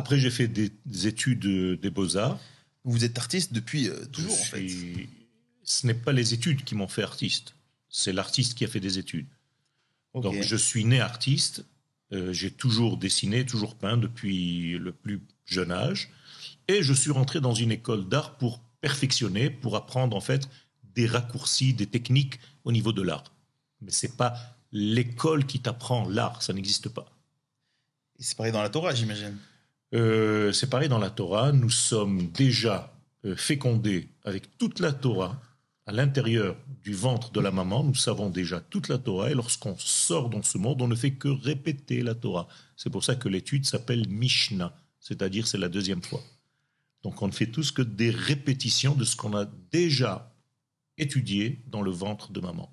Après, j'ai fait des, études des beaux-arts. Vous êtes artiste depuis euh, toujours, en fait. Ce n'est pas les études qui m'ont fait artiste. C'est l'artiste qui a fait des études. Donc, je suis né artiste. Euh, j'ai toujours dessiné, toujours peint depuis le plus jeune âge. Et je suis rentré dans une école d'art pour perfectionner, pour apprendre en fait des raccourcis, des techniques au niveau de l'art. Mais c'est pas l'école qui t'apprend l'art, ça n'existe pas. Et c'est pareil dans la Torah, j'imagine. Euh, c'est pareil dans la Torah. Nous sommes déjà euh, fécondés avec toute la Torah à l'intérieur du ventre de la maman. Nous savons déjà toute la Torah. Et lorsqu'on sort dans ce monde, on ne fait que répéter la Torah. C'est pour ça que l'étude s'appelle Mishnah, c'est-à-dire c'est la deuxième fois. Donc on ne fait tous que des répétitions de ce qu'on a déjà étudié dans le ventre de maman.